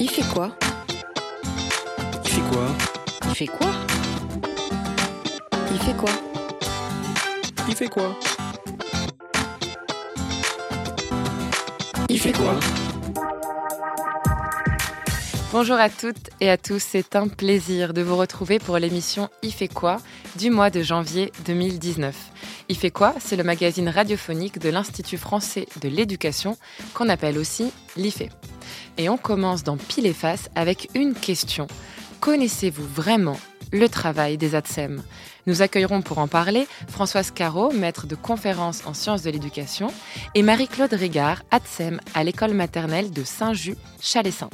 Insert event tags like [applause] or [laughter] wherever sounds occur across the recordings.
Il fait quoi Il fait quoi Il fait quoi Il fait quoi Il fait quoi Il fait quoi Bonjour à toutes et à tous, c'est un plaisir de vous retrouver pour l'émission Il fait quoi du mois de janvier 2019. Il fait quoi C'est le magazine radiophonique de l'Institut français de l'éducation qu'on appelle aussi l'IFE. Et on commence dans Pile et Face avec une question. Connaissez-vous vraiment le travail des ATSEM Nous accueillerons pour en parler Françoise Caro, maître de conférences en sciences de l'éducation, et Marie-Claude Régard, ATSEM à l'école maternelle de Saint-Just, Chalessin.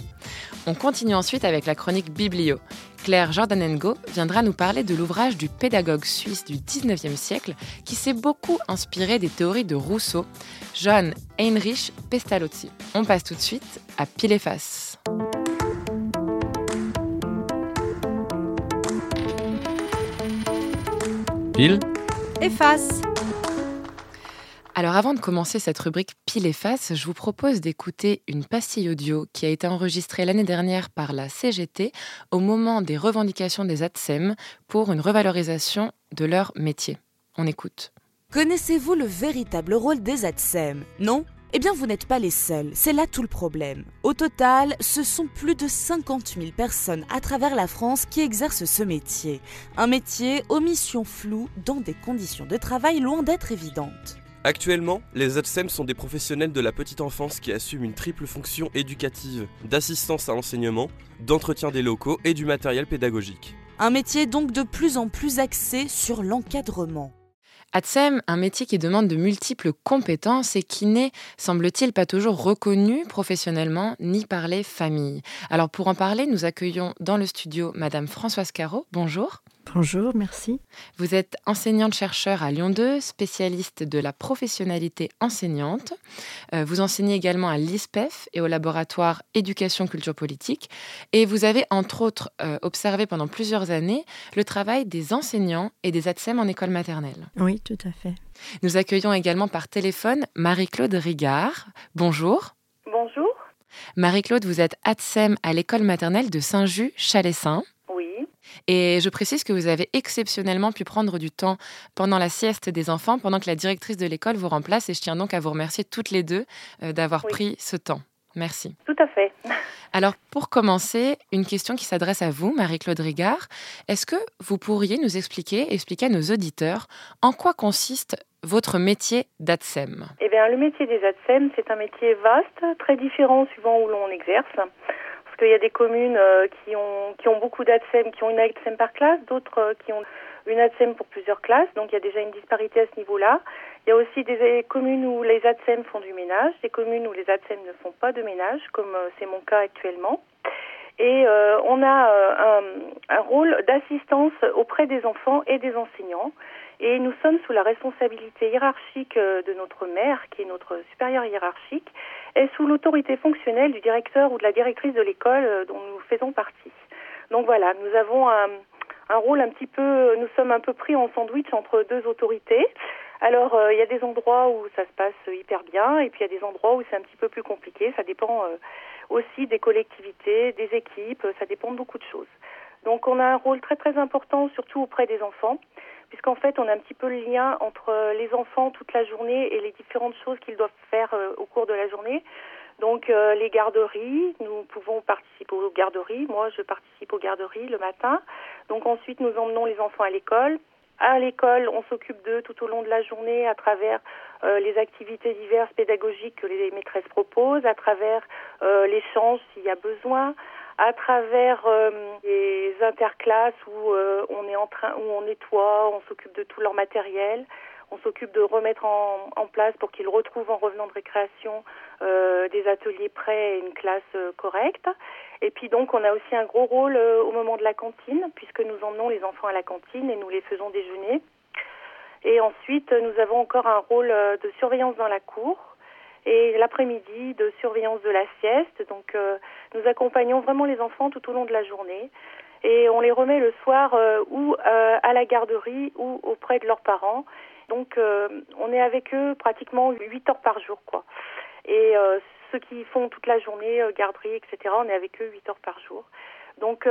On continue ensuite avec la chronique Biblio. Claire Jordanengo viendra nous parler de l'ouvrage du pédagogue suisse du 19e siècle qui s'est beaucoup inspiré des théories de Rousseau, John Heinrich Pestalozzi. On passe tout de suite à Pile Face. Pile Efface. Alors avant de commencer cette rubrique Pile et Face, je vous propose d'écouter une pastille audio qui a été enregistrée l'année dernière par la CGT au moment des revendications des ATSEM pour une revalorisation de leur métier. On écoute. Connaissez-vous le véritable rôle des ATSEM Non? Eh bien, vous n'êtes pas les seuls, c'est là tout le problème. Au total, ce sont plus de 50 000 personnes à travers la France qui exercent ce métier. Un métier aux missions floues dans des conditions de travail loin d'être évidentes. Actuellement, les ATSEM sont des professionnels de la petite enfance qui assument une triple fonction éducative, d'assistance à l'enseignement, d'entretien des locaux et du matériel pédagogique. Un métier donc de plus en plus axé sur l'encadrement. ATSEM, un métier qui demande de multiples compétences et qui n'est, semble-t-il, pas toujours reconnu professionnellement ni par les familles. Alors pour en parler, nous accueillons dans le studio Madame Françoise Caro. Bonjour. Bonjour, merci. Vous êtes enseignante-chercheur à Lyon 2, spécialiste de la professionnalité enseignante. Euh, vous enseignez également à l'ISPEF et au laboratoire Éducation Culture Politique. Et vous avez, entre autres, euh, observé pendant plusieurs années le travail des enseignants et des ATSEM en école maternelle. Oui, tout à fait. Nous accueillons également par téléphone Marie-Claude Rigard. Bonjour. Bonjour. Marie-Claude, vous êtes ATSEM à l'école maternelle de Saint-Just-Chalessin. Oui. Et je précise que vous avez exceptionnellement pu prendre du temps pendant la sieste des enfants, pendant que la directrice de l'école vous remplace. Et je tiens donc à vous remercier toutes les deux euh, d'avoir Oui. pris ce temps. Merci. Tout à fait. [laughs] Alors, pour commencer, une question qui s'adresse à vous, Marie-Claude Rigard. Est-ce que vous pourriez nous expliquer, expliquer à nos auditeurs, en quoi consiste votre métier d'ATSEM? Eh bien, le métier des ATSEM, c'est un métier vaste, très différent suivant où l'on exerce. Qu'il y a des communes euh, qui ont, beaucoup d'ATSEM, qui ont une ATSEM par classe, d'autres euh, qui ont une ATSEM pour plusieurs classes. Donc, il y a déjà une disparité à ce niveau-là. Il y a aussi des communes où les ATSEM font du ménage, des communes où les ATSEM ne font pas de ménage, comme euh, c'est mon cas actuellement. Et on a un, un rôle d'assistance auprès des enfants et des enseignants. Et nous sommes sous la responsabilité hiérarchique de notre maire, qui est notre supérieur hiérarchique, et sous l'autorité fonctionnelle du directeur ou de la directrice de l'école euh, dont nous faisons partie. Donc voilà, nous avons un, un rôle un petit peu, nous sommes un peu pris en sandwich entre deux autorités. Alors euh, il y a des endroits où ça se passe hyper bien, et puis il y a des endroits où c'est un petit peu plus compliqué. Ça dépend euh, aussi des collectivités, des équipes, ça dépend de beaucoup de choses. Donc on a un rôle très très important, surtout auprès des enfants, puisqu'en fait on a un petit peu le lien entre euh, les enfants toute la journée et les différentes choses qu'ils doivent faire euh, au cours de la journée. Donc euh, les garderies, nous pouvons participer aux garderies. Moi, je participe aux garderies le matin. Donc ensuite, nous emmenons les enfants à l'école. À l'école, on s'occupe d'eux tout au long de la journée à travers les activités diverses pédagogiques que les maîtresses proposent, à travers l'échange s'il y a besoin, à travers euh, les interclasses où euh, on est en train, où on nettoie, on s'occupe de tout leur matériel, on s'occupe de remettre en, place pour qu'ils retrouvent en revenant de récréation euh, des ateliers prêts et une classe euh, correcte. Et puis donc on a aussi un gros rôle euh, au moment de la cantine puisque nous emmenons les enfants à la cantine et nous les faisons déjeuner. Et ensuite euh, nous avons encore un rôle euh, de surveillance dans la cour et l'après-midi de surveillance de la sieste. Donc euh, nous accompagnons vraiment les enfants tout au long de la journée et on les remet le soir euh, ou euh, à la garderie ou auprès de leurs parents. Donc euh, on est avec eux pratiquement 8 heures par jour quoi. Et euh, ceux qui font toute la journée, garderie, etc., on est avec eux 8 heures par jour. Donc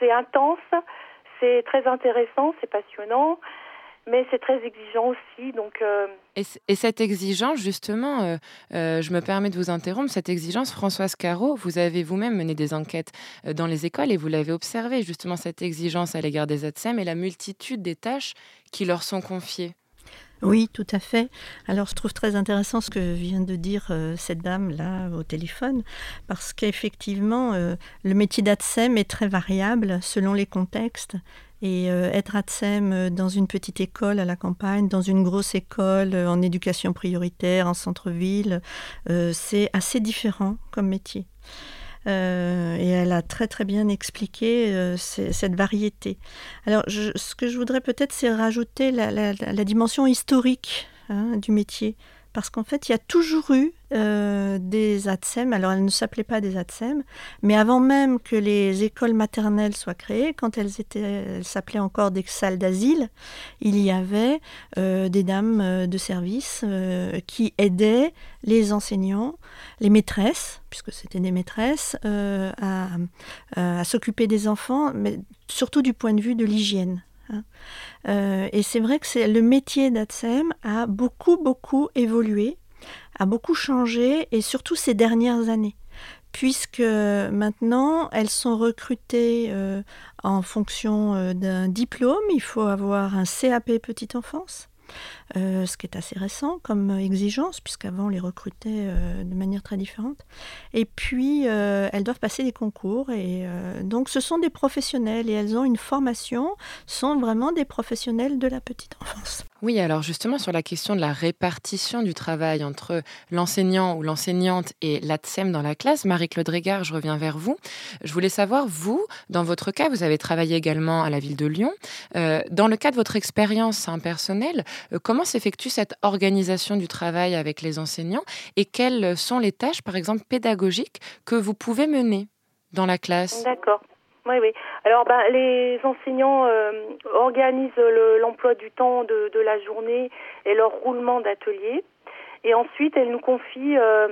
c'est intense, c'est très intéressant, c'est passionnant mais c'est très exigeant aussi. Donc, euh, et, cette exigence, justement, euh, euh, je me permets de vous interrompre, cette exigence, Françoise Caro, vous avez vous-même mené des enquêtes dans les écoles et vous l'avez observé, justement, cette exigence à l'égard des ATSEM et la multitude des tâches qui leur sont confiées. Oui, tout à fait. Alors, je trouve très intéressant ce que vient de dire cette dame-là au téléphone, parce qu'effectivement, le métier d'ATSEM est très variable selon les contextes. Et euh, être ATSEM euh, dans une petite école à la campagne, dans une grosse école euh, en éducation prioritaire, en centre-ville, c'est assez différent comme métier. et elle a très très bien expliqué cette variété. Alors, ce que je voudrais peut-être, c'est rajouter la, dimension historique hein, du métier parce qu'en fait, il y a toujours eu euh, des ATSEM. Alors, elles ne s'appelaient pas des ATSEM, mais avant même que les écoles maternelles soient créées, quand elles étaient, s'appelaient encore des salles d'asile, il y avait euh, des dames euh, de service qui aidaient les enseignants, les maîtresses, puisque c'était des maîtresses, à s'occuper des enfants, mais surtout du point de vue de l'hygiène. Hein. Euh, et c'est vrai que c'est, le métier d'ATSEM a beaucoup, beaucoup évolué, a beaucoup changé, et surtout ces dernières années, puisque maintenant, elles sont recrutées euh, en fonction euh, d'un diplôme. Il faut avoir un CAP petite enfance. Euh, ce qui est assez récent comme exigence, puisqu'avant on les recrutait euh, de manière très différente. Et puis, euh, elles doivent passer des concours, et donc ce sont des professionnels, et elles ont une formation, sont vraiment des professionnels de la petite enfance. Oui, alors justement sur la question de la répartition du travail entre l'enseignant ou l'enseignante et l'ATSEM dans la classe, Marie-Claude Régard, je reviens vers vous. Je voulais savoir, vous, dans votre cas, vous avez travaillé également à la ville de Lyon. dans le cas de votre expérience personnelle, comment Comment s'effectue cette organisation du travail avec les enseignants et quelles sont les tâches, par exemple, pédagogiques que vous pouvez mener dans la classe? D'accord. Oui, oui. Alors, ben, les enseignants euh, organisent l'emploi du temps de, la journée et leur roulement d'atelier. Et ensuite, elles nous confient euh,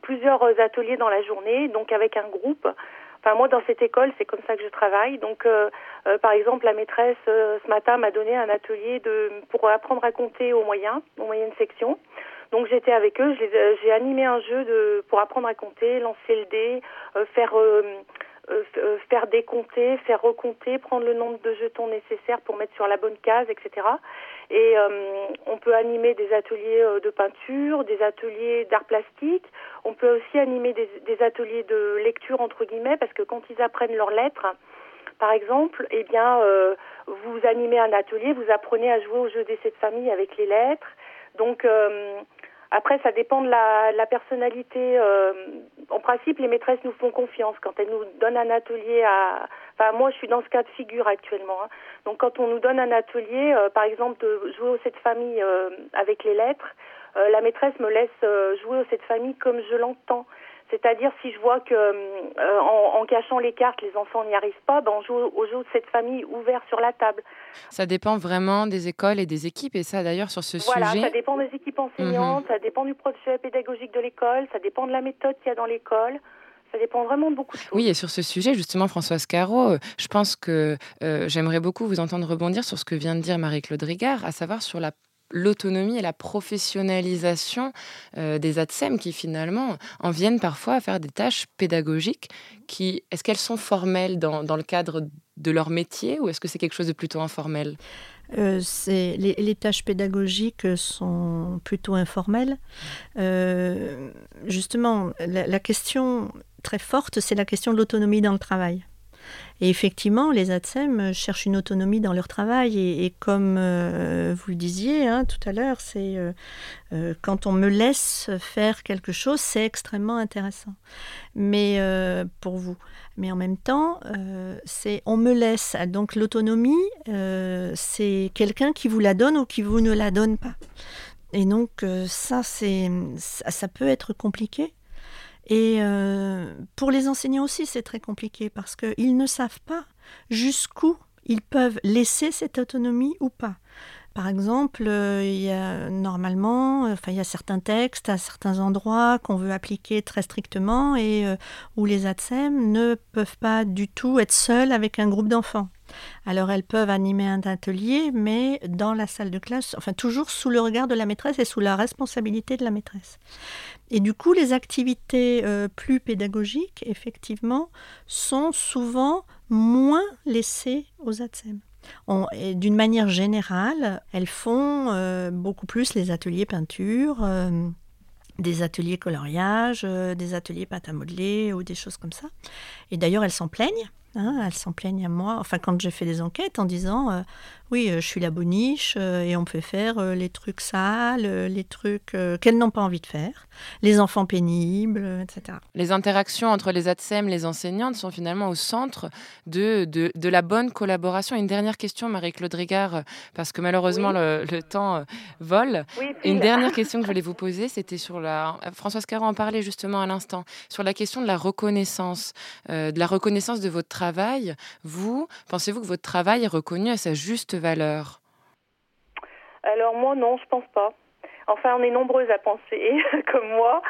plusieurs ateliers dans la journée, donc avec un groupe Enfin, moi, dans cette école, c'est comme ça que je travaille. Donc, euh, euh, par exemple, la maîtresse euh, ce matin m'a donné un atelier de pour apprendre à compter aux moyens, aux moyennes sections. Donc, j'étais avec eux. J'ai animé un jeu de pour apprendre à compter, lancer le dé, faire euh, euh, faire décompter, faire recompter, prendre le nombre de jetons nécessaires pour mettre sur la bonne case, etc. Et euh, on peut animer des ateliers de peinture, des ateliers d'art plastique. On peut aussi animer des, des, ateliers de lecture entre guillemets parce que quand ils apprennent leurs lettres, par exemple, eh bien, vous animez un atelier, vous apprenez à jouer au jeu des sept familles avec les lettres. Donc après, ça dépend de la, la personnalité. Euh, en principe, les maîtresses nous font confiance quand elles nous donnent un atelier à. Enfin, moi, je suis dans ce cas de figure actuellement. Hein. Donc, quand on nous donne un atelier, euh, par exemple, de jouer au cette famille euh, avec les lettres, la maîtresse me laisse jouer au cette famille comme je l'entends. C'est-à-dire si je vois que euh, en, cachant les cartes, les enfants n'y arrivent pas, ben on joue au jeu de cette famille ouvert sur la table. Ça dépend vraiment des écoles et des équipes, et ça d'ailleurs sur ce sujet. Voilà, ça dépend des équipes enseignantes, mhm. ça dépend du projet pédagogique de l'école, ça dépend de la méthode qu'il y a dans l'école. Ça dépend vraiment de beaucoup de choses. Oui, et sur ce sujet, justement, Françoise Caro, euh, je pense que euh, j'aimerais beaucoup vous entendre rebondir sur ce que vient de dire Marie-Claude Rigard, à savoir sur la l'autonomie et la professionnalisation euh, des ATSEM qui finalement en viennent parfois à faire des tâches pédagogiques qui est-ce qu'elles sont formelles dans, dans, le cadre de leur métier ou est-ce que c'est quelque chose de plutôt informel? Euh, les, tâches pédagogiques sont plutôt informelles. Euh, justement, la question très forte, c'est la question de l'autonomie dans le travail. Et effectivement, les ATSEM cherchent une autonomie dans leur travail. Et, comme euh, vous le disiez hein, tout à l'heure, c'est euh, euh, quand on me laisse faire quelque chose, c'est extrêmement intéressant. Mais pour vous. Mais en même temps, c'est on me laisse. Donc l'autonomie, c'est quelqu'un qui vous la donne ou qui vous ne la donne pas. Et donc ça, c'est ça peut être compliqué. Et euh, pour les enseignants aussi, c'est très compliqué parce qu'ils ne savent pas jusqu'où ils peuvent laisser cette autonomie ou pas. par exemple, il y a normalement, enfin, il y a certains textes à certains endroits qu'on veut appliquer très strictement et où les ATSEM ne peuvent pas du tout être seuls avec un groupe d'enfants. Alors elles peuvent animer un atelier, mais dans la salle de classe, enfin toujours sous le regard de la maîtresse et sous la responsabilité de la maîtresse. Et du coup, les activités euh, plus pédagogiques, effectivement, sont souvent moins laissées aux ATSEM. D'une manière générale, elles font euh, beaucoup plus les ateliers peinture, euh, des ateliers coloriage, des ateliers pâte à modeler ou des choses comme ça. Et d'ailleurs, elles s'en plaignent Hein, elles s'en plaignent à moi. Enfin, quand j'ai fait des enquêtes en disant euh, oui, euh, je suis la boniche euh, et on peut faire les trucs sales, les trucs qu'elles n'ont pas envie de faire, les enfants pénibles, etc. Les interactions entre les ATSEM, les enseignantes sont finalement au centre de, de, la bonne collaboration. Une dernière question, Marie-Claude Rigard, parce que malheureusement le, temps vole. Une dernière [laughs] question que je voulais vous poser, c'était sur la. Françoise Caron en parlait justement à l'instant, sur la question de la reconnaissance, de la reconnaissance de votre travail, vous, pensez-vous que votre travail est reconnu à sa juste valeur? Alors moi, non, je pense pas. Enfin, on est nombreuses à penser [laughs] comme moi.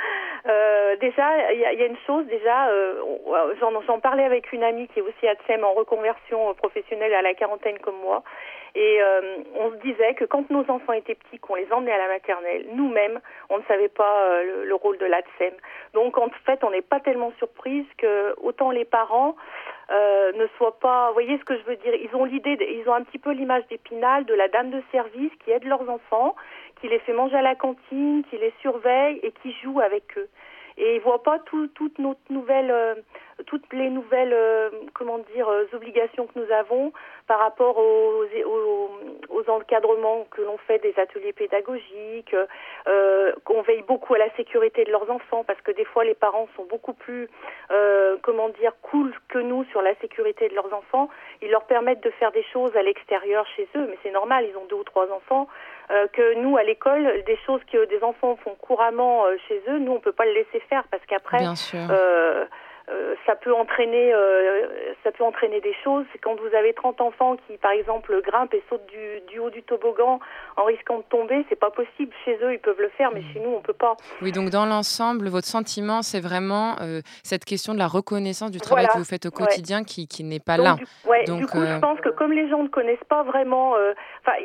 Euh, déjà, il y, a une chose, déjà, euh, j'en parlais avec une amie qui est aussi ATSEM en reconversion professionnelle à la quarantaine comme moi. Et euh, on se disait que quand nos enfants étaient petits, qu'on les emmenait à la maternelle, nous-mêmes, on ne savait pas euh, le, rôle de l'ATSEM. Donc en fait, on n'est pas tellement surprise que autant les parents euh, ne soient pas. Vous voyez ce que je veux dire Ils ont l'idée, ils ont un petit peu l'image d'Épinal de la dame de service qui aide leurs enfants, qui les fait manger à la cantine, qui les surveille et qui joue avec eux et ils voient pas euh, toutes les nouvelles, euh, euh, obligations que nous avons par rapport aux, aux, encadrements que l'on fait des ateliers pédagogiques, qu'on veille beaucoup à la sécurité de leurs enfants parce que des fois les parents sont beaucoup plus, comment dire, cool que nous sur la sécurité de leurs enfants. Ils leur permettent de faire des choses à l'extérieur chez eux, mais c'est normal, ils ont deux ou trois enfants. Euh, que nous, à l'école, des choses que des enfants font couramment euh, chez eux, nous, on peut pas le laisser faire parce qu'après, euh, euh, ça peut entraîner euh, ça peut entraîner des choses. Quand vous avez 30 enfants qui par exemple grimpent et sautent du, du haut du toboggan en risquant de tomber, c'est pas possible. Chez eux, ils peuvent le faire, mais chez nous, on peut pas. Oui, donc dans l'ensemble, votre sentiment, c'est vraiment euh, cette question de la reconnaissance du travail que vous faites au quotidien qui, qui n'est pas là. Du, donc, du coup, je pense que comme les gens ne connaissent pas vraiment,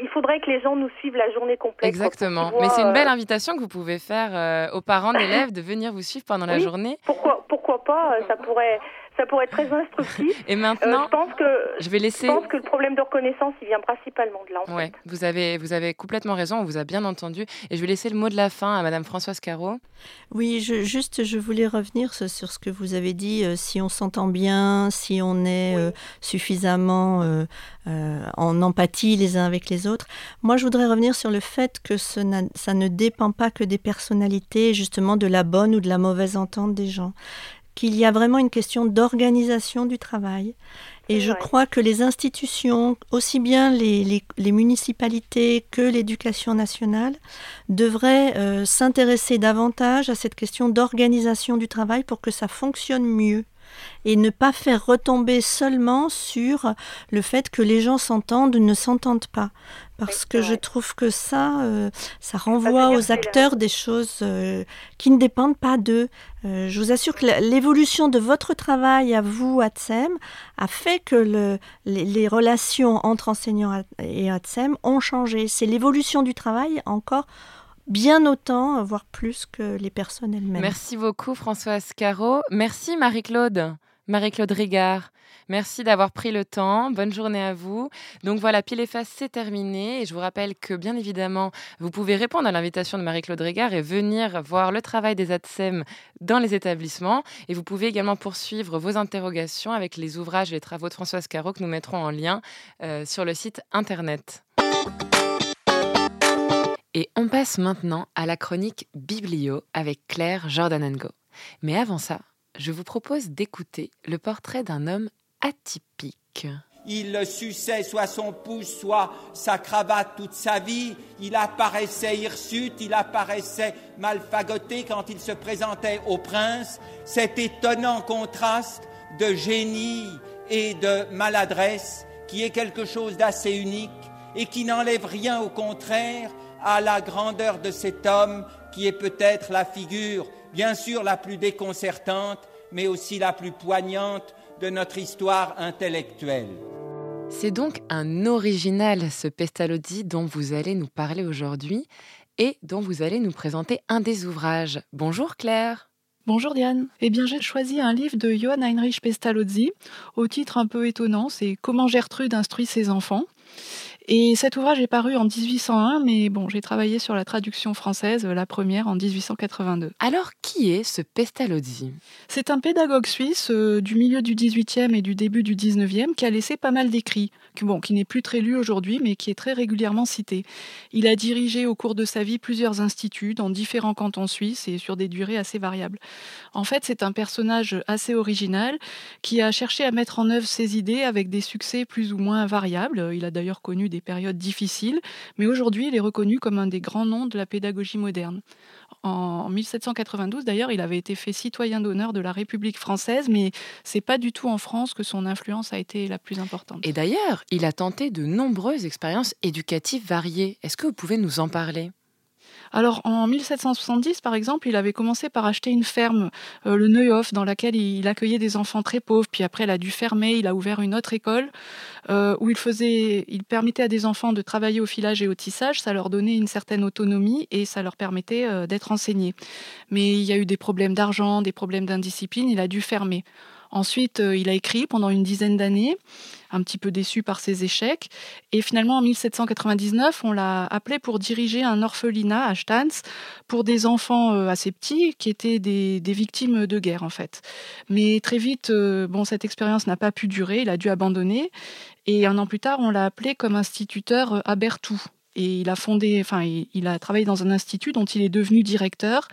il faudrait que les gens nous suivent la journée complète. Exactement. mais c'est une belle invitation que vous pouvez faire aux parents d'élèves de venir vous suivre pendant la journée. Pourquoi, pourquoi pas ça pourrait, ça pourrait être très instructif. [laughs] Et maintenant, euh, je pense que je vais laisser. Je pense que le problème de reconnaissance, il vient principalement de là. En ouais, vous avez, vous avez complètement raison. On vous a bien entendu. Et je vais laisser le mot de la fin à Madame Françoise Caro. Oui, je, juste, je voulais revenir sur, ce que vous avez dit. Euh, si on s'entend bien, si on est euh, suffisamment en empathie les uns avec les autres. Moi, je voudrais revenir sur le fait que ce ça ne dépend pas que des personnalités, justement de la bonne ou de la mauvaise entente des gens qu'il y a vraiment une question d'organisation du travail. Et je crois que les institutions, aussi bien les, municipalités que l'éducation nationale, devraient euh, s'intéresser davantage à cette question d'organisation du travail pour que ça fonctionne mieux et ne pas faire retomber seulement sur le fait que les gens s'entendent ou ne s'entendent pas. Parce que je trouve que ça, euh, ça renvoie aux acteurs des choses euh, qui ne dépendent pas d'eux. Euh, je vous assure que l'évolution de votre travail à vous, ATSEM, a fait que le, les, relations entre enseignants et ATSEM ont changé. C'est l'évolution du travail encore bien autant, voire plus que les personnes elles-mêmes. Merci beaucoup Françoise Caro. Merci Marie-Claude. Marie-Claude Rigard. Merci d'avoir pris le temps. Bonne journée à vous. Donc voilà, Pile et Face, c'est terminé. Et je vous rappelle que, bien évidemment, vous pouvez répondre à l'invitation de Marie-Claude Rigard et venir voir le travail des ATSEM dans les établissements. Et vous pouvez également poursuivre vos interrogations avec les ouvrages et les travaux de Françoise Caro que nous mettrons en lien euh, sur le site internet. Et on passe maintenant à la chronique Biblio avec Claire Jordanengo. Mais avant ça, je vous propose d'écouter le portrait d'un homme atypique. Il suçait soit son pouce, soit sa cravate toute sa vie. Il apparaissait hirsute, il apparaissait mal fagoté quand il se présentait au prince. Cet étonnant contraste de génie et de maladresse qui est quelque chose d'assez unique et qui n'enlève rien au contraire à la grandeur de cet homme qui est peut-être la figure, bien sûr, la plus déconcertante, mais aussi la plus poignante de notre histoire intellectuelle. C'est donc un original, ce Pestalozzi dont vous allez nous parler aujourd'hui et dont vous allez nous présenter un des ouvrages. Bonjour Claire. Bonjour Diane. Eh bien, j'ai choisi un livre de Johann Heinrich Pestalozzi, au titre un peu étonnant, c'est Comment Gertrude instruit ses enfants. Et cet ouvrage est paru en 1801, mais bon, j'ai travaillé sur la traduction française, la première en 1882. Alors, qui est ce Pestalozzi? C'est un pédagogue suisse euh, du milieu du 18e et du début du 19e qui a laissé pas mal d'écrits, qui, n'est plus très lu aujourd'hui, mais qui est très régulièrement cité. Il a dirigé au cours de sa vie plusieurs instituts dans différents cantons suisses et sur des durées assez variables. En fait, c'est un personnage assez original qui a cherché à mettre en œuvre ses idées avec des succès plus ou moins variables. Il a d'ailleurs connu des périodes difficiles, mais aujourd'hui il est reconnu comme un des grands noms de la pédagogie moderne. En 1792, d'ailleurs, il avait été fait citoyen d'honneur de la République française, mais c'est pas du tout en France que son influence a été la plus importante. Et d'ailleurs, il a tenté de nombreuses expériences éducatives variées. Est-ce que vous pouvez nous en parler? Alors en 1770, par exemple, il avait commencé par acheter une ferme, euh, le Neuhof, dans laquelle il accueillait des enfants très pauvres. Puis après, il a dû fermer. Il a ouvert une autre école euh, où il faisait, il permettait à des enfants de travailler au filage et au tissage. Ça leur donnait une certaine autonomie et ça leur permettait euh, d'être enseignés. Mais il y a eu des problèmes d'argent, des problèmes d'indiscipline. Il a dû fermer. Ensuite, euh, il a écrit pendant une dizaine d'années, un petit peu déçu par ses échecs. Et finalement, en 1799, on l'a appelé pour diriger un orphelinat à Stans pour des enfants euh, assez petits qui étaient des, victimes de guerre, en fait. Mais très vite, euh, bon, cette expérience n'a pas pu durer, il a dû abandonner. Et un an plus tard, on l'a appelé comme instituteur à Berthoud. Et il a fondé, enfin, il a travaillé dans un institut dont il est devenu directeur.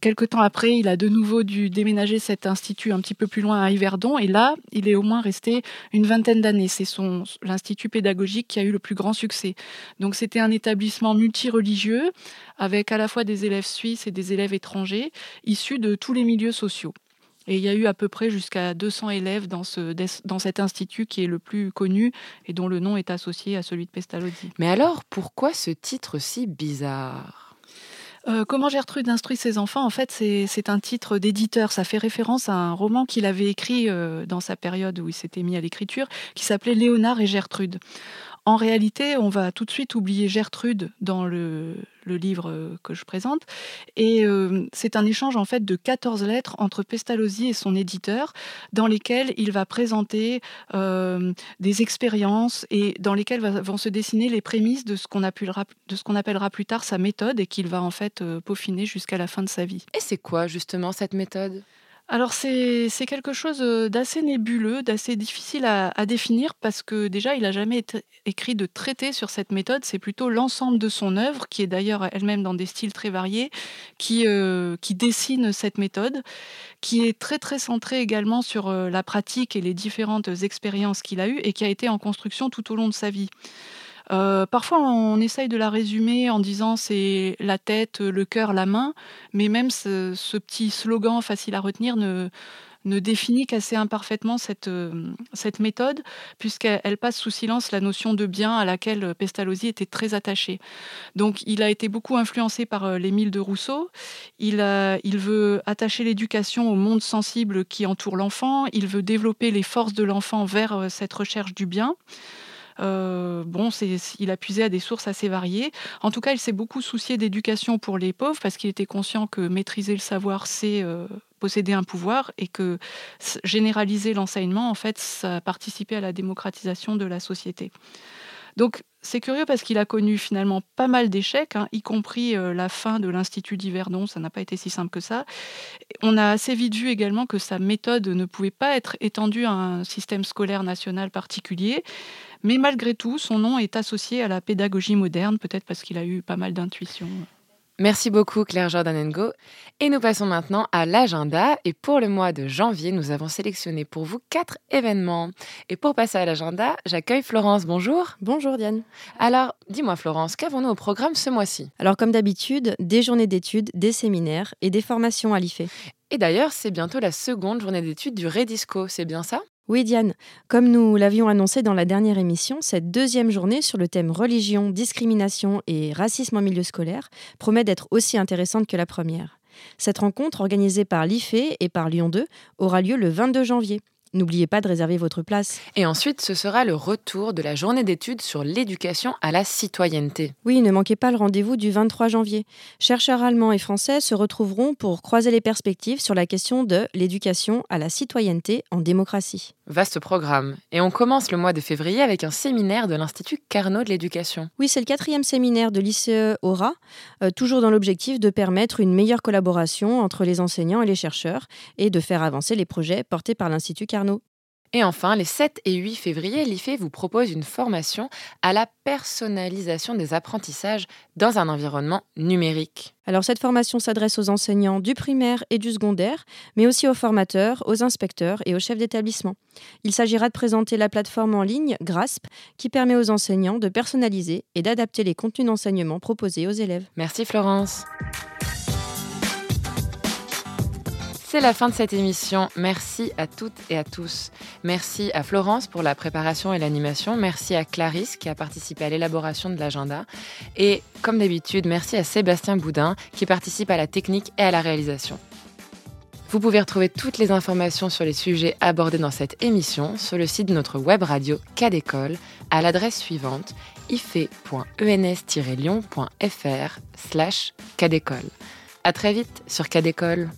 Quelque temps après, il a de nouveau dû déménager cet institut un petit peu plus loin à Yverdon. Et là, il est au moins resté une vingtaine d'années. C'est son, l'institut pédagogique qui a eu le plus grand succès. Donc, c'était un établissement multireligieux avec à la fois des élèves suisses et des élèves étrangers issus de tous les milieux sociaux. Et il y a eu à peu près jusqu'à 200 élèves dans, ce, dans cet institut qui est le plus connu et dont le nom est associé à celui de Pestalozzi. Mais alors, pourquoi ce titre si bizarre? Euh, Comment Gertrude instruit ses enfants En fait, c'est un titre d'éditeur. Ça fait référence à un roman qu'il avait écrit euh, dans sa période où il s'était mis à l'écriture, qui s'appelait Léonard et Gertrude. En réalité, on va tout de suite oublier Gertrude dans le, livre euh, que je présente. Et euh, c'est un échange en fait de 14 lettres entre Pestalozzi et son éditeur, dans lesquelles il va présenter euh, des expériences et dans lesquelles vont se dessiner les prémices de ce qu'on appellera plus tard sa méthode et qu'il va en fait peaufiner jusqu'à la fin de sa vie. Et c'est quoi justement cette méthode? Alors c'est quelque chose d'assez nébuleux, d'assez difficile à, définir parce que déjà il n'a jamais écrit de traité sur cette méthode, c'est plutôt l'ensemble de son œuvre, qui est d'ailleurs elle-même dans des styles très variés, qui, qui dessine cette méthode, qui est très très centré également sur la pratique et les différentes expériences qu'il a eues et qui a été en construction tout au long de sa vie. Euh, parfois, on essaye de la résumer en disant c'est la tête, le cœur, la main, mais même ce, petit slogan facile à retenir ne, définit qu'assez imparfaitement cette, euh, cette méthode, puisqu'elle passe sous silence la notion de bien à laquelle Pestalozzi était très attaché. Donc il a été beaucoup influencé par euh, l'Émile de Rousseau, il veut attacher l'éducation au monde sensible qui entoure l'enfant, il veut développer les forces de l'enfant vers cette recherche du bien. Euh, bon, il a puisé à des sources assez variées. En tout cas, il s'est beaucoup soucié d'éducation pour les pauvres parce qu'il était conscient que maîtriser le savoir, c'est euh, posséder un pouvoir et que généraliser l'enseignement, en fait, ça participait à la démocratisation de la société. Donc, c'est curieux parce qu'il a connu finalement pas mal d'échecs, hein, y compris euh, la fin de l'Institut d'Yverdon, ça n'a pas été si simple que ça. On a assez vite vu également que sa méthode ne pouvait pas être étendue à un système scolaire national particulier, mais malgré tout, son nom est associé à la pédagogie moderne, peut-être parce qu'il a eu pas mal d'intuitions. Merci beaucoup Claire Jordanengo. Et nous passons maintenant à l'agenda. Et pour le mois de janvier, nous avons sélectionné pour vous quatre événements. Et pour passer à l'agenda, j'accueille Florence. Bonjour. Bonjour Diane. Alors, dis-moi Florence, qu'avons-nous au programme ce mois-ci? Alors comme d'habitude, des journées d'études, des séminaires et des formations à l'IFE. Et d'ailleurs, c'est bientôt la seconde journée d'études du Redisco, c'est bien ça? Oui, Diane. Comme nous l'avions annoncé dans la dernière émission, cette deuxième journée sur le thème religion, discrimination et racisme en milieu scolaire promet d'être aussi intéressante que la première. Cette rencontre, organisée par l'IFE et par Lyon 2, aura lieu le 22 janvier. N'oubliez pas de réserver votre place. Et ensuite, ce sera le retour de la journée d'études sur l'éducation à la citoyenneté. Oui, ne manquez pas le rendez-vous du 23 janvier. Chercheurs allemands et français se retrouveront pour croiser les perspectives sur la question de l'éducation à la citoyenneté en démocratie. Vaste programme. Et on commence le mois de février avec un séminaire de l'Institut Carnot de l'éducation. Oui, c'est le quatrième séminaire de l'ICE Aura, euh, toujours dans l'objectif de permettre une meilleure collaboration entre les enseignants et les chercheurs et de faire avancer les projets portés par l'Institut Carnot. Et enfin, les 7 et 8 février, l'IFE vous propose une formation à la personnalisation des apprentissages dans un environnement numérique. Alors cette formation s'adresse aux enseignants du primaire et du secondaire, mais aussi aux formateurs, aux inspecteurs et aux chefs d'établissement. Il s'agira de présenter la plateforme en ligne GRASP qui permet aux enseignants de personnaliser et d'adapter les contenus d'enseignement proposés aux élèves. Merci Florence. C'est la fin de cette émission. Merci à toutes et à tous. Merci à Florence pour la préparation et l'animation. Merci à Clarisse qui a participé à l'élaboration de l'agenda. Et comme d'habitude, merci à Sébastien Boudin qui participe à la technique et à la réalisation. Vous pouvez retrouver toutes les informations sur les sujets abordés dans cette émission sur le site de notre web radio Cadécole à l'adresse suivante ife.ens-lyon.fr slash cadécole. À très vite sur Cadécole.